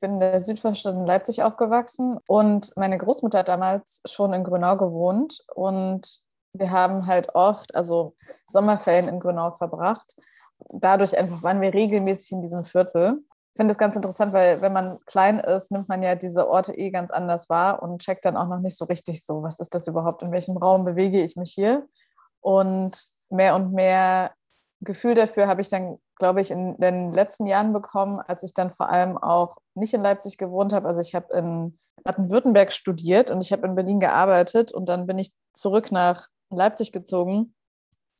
Ich bin in der Südvorstadt in Leipzig aufgewachsen und meine Großmutter hat damals schon in Grünau gewohnt und wir haben halt oft, also Sommerferien in Grünau verbracht. Dadurch einfach waren wir regelmäßig in diesem Viertel. Ich finde es ganz interessant, weil wenn man klein ist, nimmt man ja diese Orte eh ganz anders wahr und checkt dann auch noch nicht so richtig so, was ist das überhaupt, in welchem Raum bewege ich mich hier. Und mehr und mehr Gefühl dafür habe ich dann, glaube ich, in den letzten Jahren bekommen, als ich dann vor allem auch nicht in Leipzig gewohnt habe. Also ich habe in Baden-Württemberg studiert und ich habe in Berlin gearbeitet und dann bin ich zurück nach Leipzig gezogen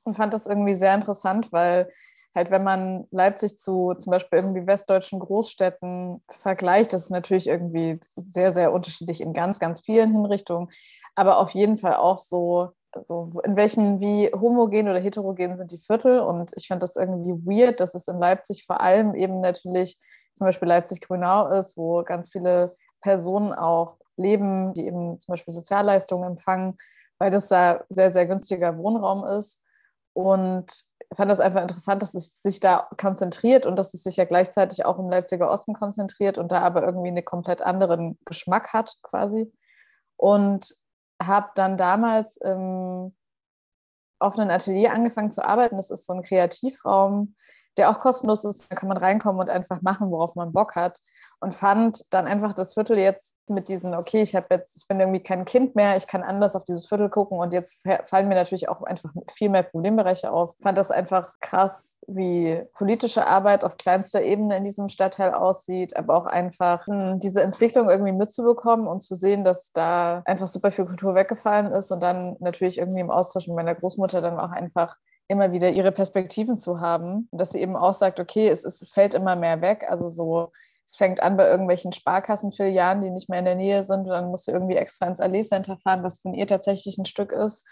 und fand das irgendwie sehr interessant, weil halt, wenn man Leipzig zu zum Beispiel irgendwie westdeutschen Großstädten vergleicht, das ist natürlich irgendwie sehr, sehr unterschiedlich in ganz, ganz vielen Hinrichtungen, aber auf jeden Fall auch so, so in welchen, wie homogen oder heterogen sind die Viertel und ich fand das irgendwie weird, dass es in Leipzig vor allem eben natürlich zum Beispiel Leipzig-Grünau ist, wo ganz viele Personen auch leben, die eben zum Beispiel Sozialleistungen empfangen, weil das da sehr, sehr günstiger Wohnraum ist. Und ich fand das einfach interessant, dass es sich da konzentriert und dass es sich ja gleichzeitig auch im Leipziger Osten konzentriert und da aber irgendwie einen komplett anderen Geschmack hat quasi. Und habe dann damals im offenen Atelier angefangen zu arbeiten. Das ist so ein Kreativraum, der auch kostenlos ist. Da kann man reinkommen und einfach machen, worauf man Bock hat und fand dann einfach das Viertel jetzt mit diesen, okay, ich habe jetzt, ich bin irgendwie kein Kind mehr, ich kann anders auf dieses Viertel gucken und jetzt fallen mir natürlich auch einfach viel mehr Problembereiche auf. Fand das einfach krass, wie politische Arbeit auf kleinster Ebene in diesem Stadtteil aussieht, aber auch einfach hm, diese Entwicklung irgendwie mitzubekommen und zu sehen, dass da einfach super viel Kultur weggefallen ist und dann natürlich irgendwie im Austausch mit meiner Großmutter dann auch einfach immer wieder ihre Perspektiven zu haben, dass sie eben auch sagt, okay, es, es fällt immer mehr weg. Also so es fängt an bei irgendwelchen Sparkassenfilialen, die nicht mehr in der Nähe sind. Und dann musst du irgendwie extra ins Allee Center fahren, was von ihr tatsächlich ein Stück ist.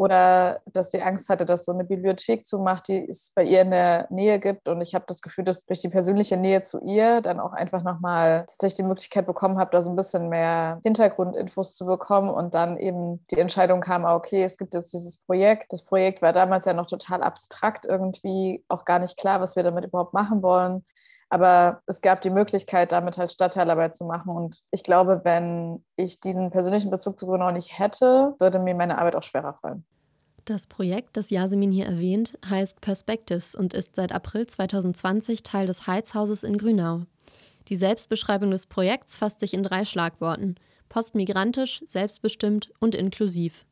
Oder dass sie Angst hatte, dass so eine Bibliothek zumacht, die es bei ihr in der Nähe gibt. Und ich habe das Gefühl, dass durch die persönliche Nähe zu ihr dann auch einfach nochmal tatsächlich die Möglichkeit bekommen habe, da so ein bisschen mehr Hintergrundinfos zu bekommen. Und dann eben die Entscheidung kam, ah, okay, es gibt jetzt dieses Projekt. Das Projekt war damals ja noch total abstrakt irgendwie, auch gar nicht klar, was wir damit überhaupt machen wollen. Aber es gab die Möglichkeit, damit halt Stadtteilarbeit zu machen. Und ich glaube, wenn ich diesen persönlichen Bezug zu Grünau nicht hätte, würde mir meine Arbeit auch schwerer fallen. Das Projekt, das Yasemin hier erwähnt, heißt Perspectives und ist seit April 2020 Teil des Heizhauses in Grünau. Die Selbstbeschreibung des Projekts fasst sich in drei Schlagworten: postmigrantisch, selbstbestimmt und inklusiv.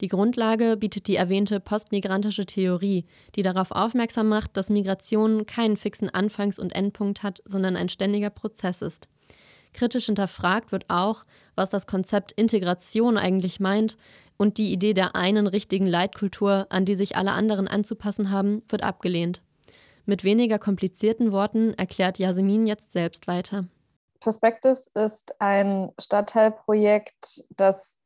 Die Grundlage bietet die erwähnte postmigrantische Theorie, die darauf aufmerksam macht, dass Migration keinen fixen Anfangs- und Endpunkt hat, sondern ein ständiger Prozess ist. Kritisch hinterfragt wird auch, was das Konzept Integration eigentlich meint, und die Idee der einen richtigen Leitkultur, an die sich alle anderen anzupassen haben, wird abgelehnt. Mit weniger komplizierten Worten erklärt Yasemin jetzt selbst weiter. Perspectives ist ein Stadtteilprojekt, das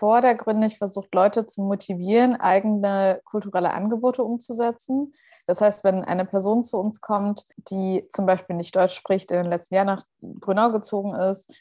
vordergründig versucht, Leute zu motivieren, eigene kulturelle Angebote umzusetzen. Das heißt, wenn eine Person zu uns kommt, die zum Beispiel nicht Deutsch spricht, in den letzten Jahren nach Grünau gezogen ist,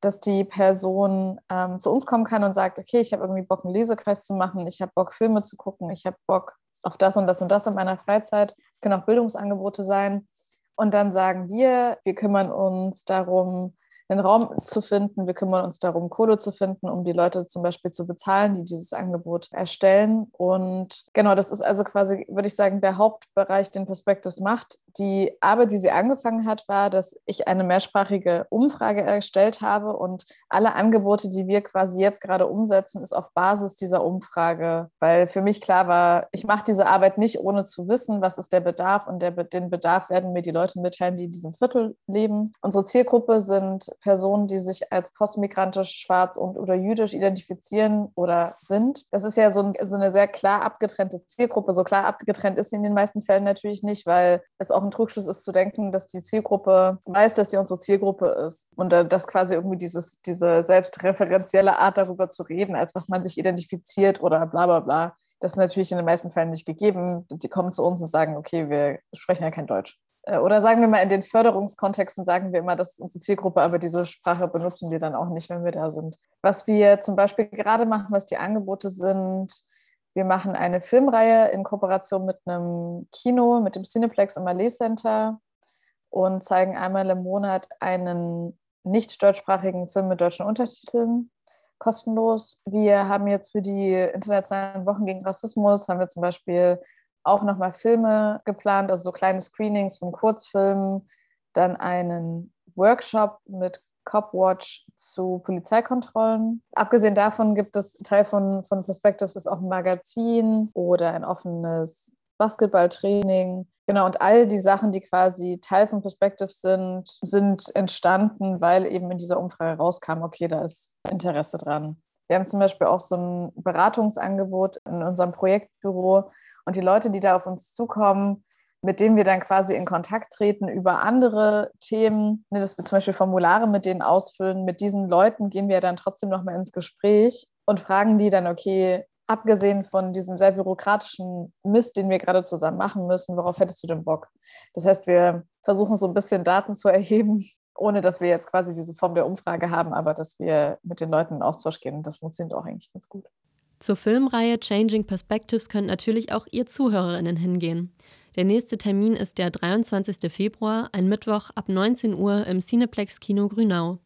dass die Person ähm, zu uns kommen kann und sagt, okay, ich habe irgendwie Bock, einen Lesekreis zu machen, ich habe Bock, Filme zu gucken, ich habe Bock auf das und das und das in meiner Freizeit. Es können auch Bildungsangebote sein. Und dann sagen wir, wir kümmern uns darum, einen Raum zu finden. Wir kümmern uns darum, Kohle zu finden, um die Leute zum Beispiel zu bezahlen, die dieses Angebot erstellen. Und genau, das ist also quasi, würde ich sagen, der Hauptbereich, den Perspectives macht. Die Arbeit, wie sie angefangen hat, war, dass ich eine mehrsprachige Umfrage erstellt habe und alle Angebote, die wir quasi jetzt gerade umsetzen, ist auf Basis dieser Umfrage, weil für mich klar war, ich mache diese Arbeit nicht ohne zu wissen, was ist der Bedarf und der, den Bedarf werden mir die Leute mitteilen, die in diesem Viertel leben. Unsere Zielgruppe sind Personen, die sich als postmigrantisch, schwarz und oder jüdisch identifizieren oder sind. Das ist ja so, ein, so eine sehr klar abgetrennte Zielgruppe. So klar abgetrennt ist sie in den meisten Fällen natürlich nicht, weil es auch ein Trugschluss ist zu denken, dass die Zielgruppe weiß, dass sie unsere Zielgruppe ist. Und äh, dass quasi irgendwie dieses, diese selbstreferenzielle Art darüber zu reden, als was man sich identifiziert oder bla bla bla. Das ist natürlich in den meisten Fällen nicht gegeben. Die kommen zu uns und sagen, okay, wir sprechen ja kein Deutsch. Äh, oder sagen wir mal, in den Förderungskontexten sagen wir immer, das ist unsere Zielgruppe, aber diese Sprache benutzen wir dann auch nicht, wenn wir da sind. Was wir zum Beispiel gerade machen, was die Angebote sind, wir machen eine Filmreihe in Kooperation mit einem Kino, mit dem Cineplex im Malais Center. und zeigen einmal im Monat einen nicht deutschsprachigen Film mit deutschen Untertiteln kostenlos. Wir haben jetzt für die internationalen Wochen gegen Rassismus, haben wir zum Beispiel auch nochmal Filme geplant, also so kleine Screenings von Kurzfilmen, dann einen Workshop mit Copwatch zu Polizeikontrollen. Abgesehen davon gibt es Teil von, von Perspectives ist auch ein Magazin oder ein offenes Basketballtraining. Genau, und all die Sachen, die quasi Teil von Perspectives sind, sind entstanden, weil eben in dieser Umfrage rauskam, okay, da ist Interesse dran. Wir haben zum Beispiel auch so ein Beratungsangebot in unserem Projektbüro und die Leute, die da auf uns zukommen, mit denen wir dann quasi in Kontakt treten über andere Themen, ne, dass wir zum Beispiel Formulare mit denen ausfüllen. Mit diesen Leuten gehen wir dann trotzdem nochmal ins Gespräch und fragen die dann, okay, abgesehen von diesem sehr bürokratischen Mist, den wir gerade zusammen machen müssen, worauf hättest du denn Bock? Das heißt, wir versuchen so ein bisschen Daten zu erheben, ohne dass wir jetzt quasi diese Form der Umfrage haben, aber dass wir mit den Leuten in Austausch gehen. Das funktioniert auch eigentlich ganz gut. Zur Filmreihe Changing Perspectives können natürlich auch ihr Zuhörerinnen hingehen. Der nächste Termin ist der 23. Februar, ein Mittwoch ab 19 Uhr im Cineplex Kino Grünau.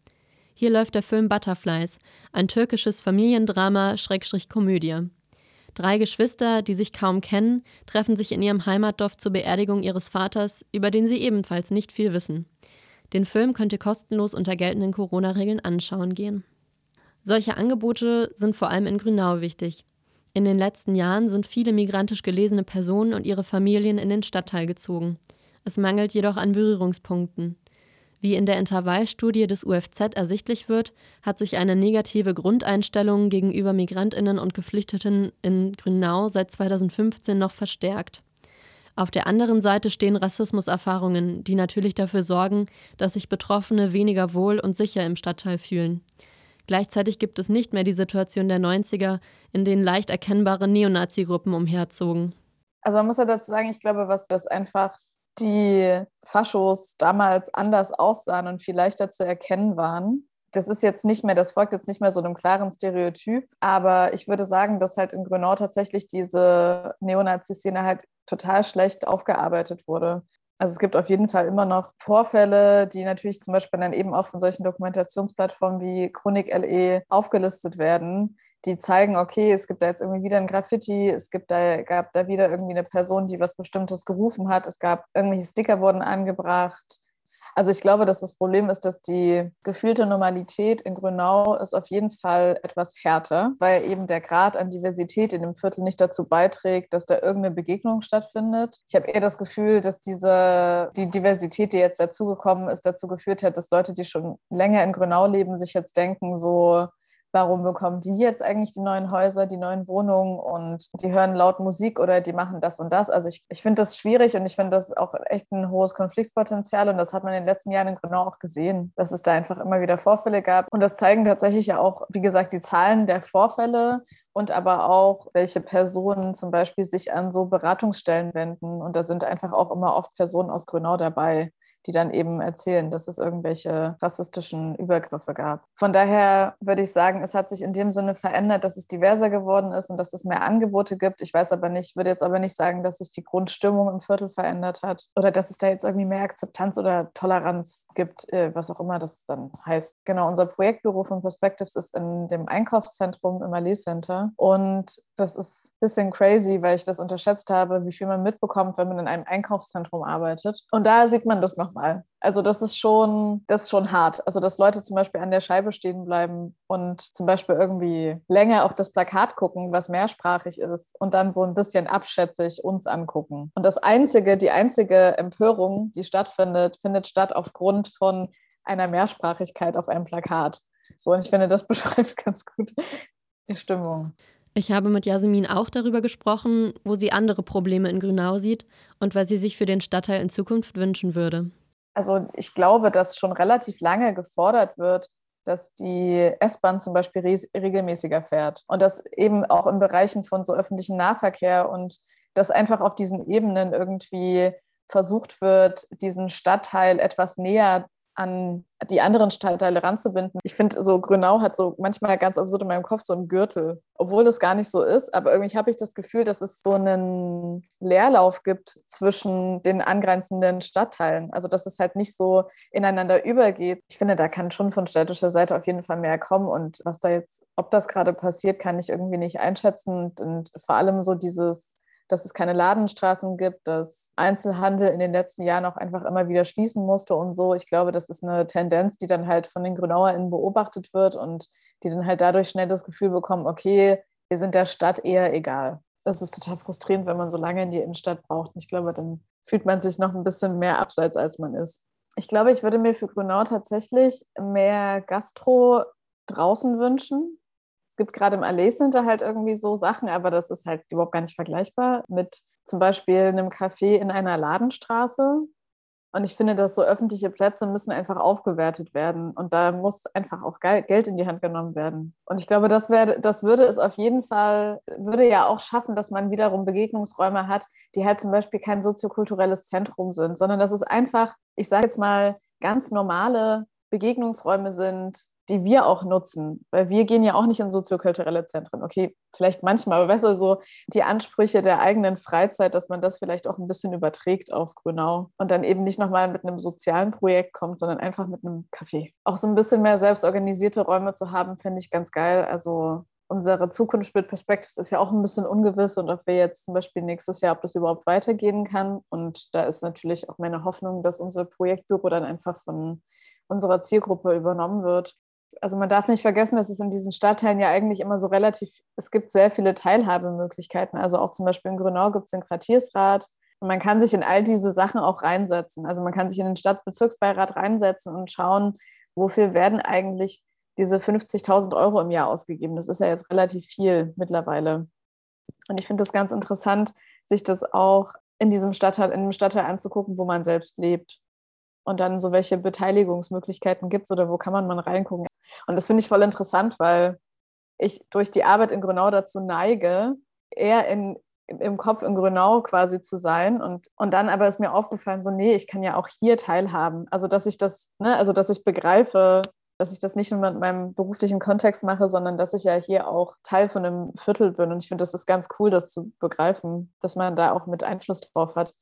Hier läuft der Film Butterflies, ein türkisches Familiendrama-Komödie. Drei Geschwister, die sich kaum kennen, treffen sich in ihrem Heimatdorf zur Beerdigung ihres Vaters, über den sie ebenfalls nicht viel wissen. Den Film könnt ihr kostenlos unter geltenden Corona-Regeln anschauen gehen. Solche Angebote sind vor allem in Grünau wichtig. In den letzten Jahren sind viele migrantisch gelesene Personen und ihre Familien in den Stadtteil gezogen. Es mangelt jedoch an Berührungspunkten. Wie in der Intervallstudie des UFZ ersichtlich wird, hat sich eine negative Grundeinstellung gegenüber Migrantinnen und Geflüchteten in Grünau seit 2015 noch verstärkt. Auf der anderen Seite stehen Rassismuserfahrungen, die natürlich dafür sorgen, dass sich Betroffene weniger wohl und sicher im Stadtteil fühlen. Gleichzeitig gibt es nicht mehr die Situation der 90er, in denen leicht erkennbare Neonazi-Gruppen umherzogen. Also man muss ja dazu sagen, ich glaube, was das einfach die Faschos damals anders aussahen und viel leichter zu erkennen waren. Das ist jetzt nicht mehr, das folgt jetzt nicht mehr so einem klaren Stereotyp, aber ich würde sagen, dass halt in Grünau tatsächlich diese Neonazi-Szene halt total schlecht aufgearbeitet wurde. Also es gibt auf jeden Fall immer noch Vorfälle, die natürlich zum Beispiel dann eben auch von solchen Dokumentationsplattformen wie Chronik LE aufgelistet werden, die zeigen, okay, es gibt da jetzt irgendwie wieder ein Graffiti, es gibt da, gab da wieder irgendwie eine Person, die was Bestimmtes gerufen hat, es gab irgendwelche Sticker wurden angebracht, also ich glaube, dass das Problem ist, dass die gefühlte Normalität in Grünau ist auf jeden Fall etwas härter, weil eben der Grad an Diversität in dem Viertel nicht dazu beiträgt, dass da irgendeine Begegnung stattfindet. Ich habe eher das Gefühl, dass diese, die Diversität, die jetzt dazugekommen ist, dazu geführt hat, dass Leute, die schon länger in Grünau leben, sich jetzt denken, so, warum bekommen die jetzt eigentlich die neuen Häuser, die neuen Wohnungen und die hören laut Musik oder die machen das und das. Also ich, ich finde das schwierig und ich finde das auch echt ein hohes Konfliktpotenzial und das hat man in den letzten Jahren in Grünau auch gesehen, dass es da einfach immer wieder Vorfälle gab. Und das zeigen tatsächlich ja auch, wie gesagt, die Zahlen der Vorfälle und aber auch, welche Personen zum Beispiel sich an so Beratungsstellen wenden. Und da sind einfach auch immer oft Personen aus Grünau dabei die dann eben erzählen, dass es irgendwelche rassistischen Übergriffe gab. Von daher würde ich sagen, es hat sich in dem Sinne verändert, dass es diverser geworden ist und dass es mehr Angebote gibt. Ich weiß aber nicht, würde jetzt aber nicht sagen, dass sich die Grundstimmung im Viertel verändert hat oder dass es da jetzt irgendwie mehr Akzeptanz oder Toleranz gibt, äh, was auch immer das dann heißt. Genau, unser Projektbüro von Perspectives ist in dem Einkaufszentrum im Allee Center und das ist ein bisschen crazy, weil ich das unterschätzt habe, wie viel man mitbekommt, wenn man in einem Einkaufszentrum arbeitet. Und da sieht man das nochmal. Also das ist schon, das ist schon hart. Also dass Leute zum Beispiel an der Scheibe stehen bleiben und zum Beispiel irgendwie länger auf das Plakat gucken, was mehrsprachig ist, und dann so ein bisschen abschätzig uns angucken. Und das einzige, die einzige Empörung, die stattfindet, findet statt aufgrund von einer Mehrsprachigkeit auf einem Plakat. So, und ich finde, das beschreibt ganz gut die Stimmung. Ich habe mit Jasmin auch darüber gesprochen, wo sie andere Probleme in Grünau sieht und was sie sich für den Stadtteil in Zukunft wünschen würde. Also ich glaube, dass schon relativ lange gefordert wird, dass die S-Bahn zum Beispiel regelmäßiger fährt. Und das eben auch in Bereichen von so öffentlichen Nahverkehr und dass einfach auf diesen Ebenen irgendwie versucht wird, diesen Stadtteil etwas näher an die anderen Stadtteile ranzubinden. Ich finde, so Grünau hat so manchmal ganz absurd in meinem Kopf so einen Gürtel, obwohl das gar nicht so ist. Aber irgendwie habe ich das Gefühl, dass es so einen Leerlauf gibt zwischen den angrenzenden Stadtteilen. Also, dass es halt nicht so ineinander übergeht. Ich finde, da kann schon von städtischer Seite auf jeden Fall mehr kommen. Und was da jetzt, ob das gerade passiert, kann ich irgendwie nicht einschätzen. Und, und vor allem so dieses dass es keine Ladenstraßen gibt, dass Einzelhandel in den letzten Jahren auch einfach immer wieder schließen musste und so. Ich glaube, das ist eine Tendenz, die dann halt von den GrünauerInnen beobachtet wird und die dann halt dadurch schnell das Gefühl bekommen, okay, wir sind der Stadt eher egal. Das ist total frustrierend, wenn man so lange in die Innenstadt braucht. ich glaube, dann fühlt man sich noch ein bisschen mehr abseits, als man ist. Ich glaube, ich würde mir für Grünau tatsächlich mehr Gastro draußen wünschen. Es gibt gerade im Allee Center halt irgendwie so Sachen, aber das ist halt überhaupt gar nicht vergleichbar mit zum Beispiel einem Café in einer Ladenstraße. Und ich finde, dass so öffentliche Plätze müssen einfach aufgewertet werden. Und da muss einfach auch Geld in die Hand genommen werden. Und ich glaube, das, wär, das würde es auf jeden Fall, würde ja auch schaffen, dass man wiederum Begegnungsräume hat, die halt zum Beispiel kein soziokulturelles Zentrum sind, sondern dass es einfach, ich sage jetzt mal, ganz normale Begegnungsräume sind, die wir auch nutzen, weil wir gehen ja auch nicht in soziokulturelle Zentren. Okay, vielleicht manchmal, aber besser so die Ansprüche der eigenen Freizeit, dass man das vielleicht auch ein bisschen überträgt auf Grünau und dann eben nicht nochmal mit einem sozialen Projekt kommt, sondern einfach mit einem Café. Auch so ein bisschen mehr selbstorganisierte Räume zu haben, finde ich ganz geil. Also unsere Zukunft mit Perspectives ist ja auch ein bisschen ungewiss und ob wir jetzt zum Beispiel nächstes Jahr, ob das überhaupt weitergehen kann. Und da ist natürlich auch meine Hoffnung, dass unser Projektbüro dann einfach von unserer Zielgruppe übernommen wird also man darf nicht vergessen, dass es in diesen Stadtteilen ja eigentlich immer so relativ, es gibt sehr viele Teilhabemöglichkeiten. Also auch zum Beispiel in Grünau gibt es den Quartiersrat. Und man kann sich in all diese Sachen auch reinsetzen. Also man kann sich in den Stadtbezirksbeirat reinsetzen und schauen, wofür werden eigentlich diese 50.000 Euro im Jahr ausgegeben. Das ist ja jetzt relativ viel mittlerweile. Und ich finde das ganz interessant, sich das auch in diesem Stadtteil, in dem Stadtteil anzugucken, wo man selbst lebt und dann so welche Beteiligungsmöglichkeiten gibt es oder wo kann man mal reingucken. Und das finde ich voll interessant, weil ich durch die Arbeit in Grünau dazu neige, eher in, im Kopf in Grünau quasi zu sein. Und, und dann aber ist mir aufgefallen, so, nee, ich kann ja auch hier teilhaben. Also, dass ich das, ne, also dass ich begreife, dass ich das nicht nur mit meinem beruflichen Kontext mache, sondern dass ich ja hier auch Teil von einem Viertel bin. Und ich finde, das ist ganz cool, das zu begreifen, dass man da auch mit Einfluss drauf hat.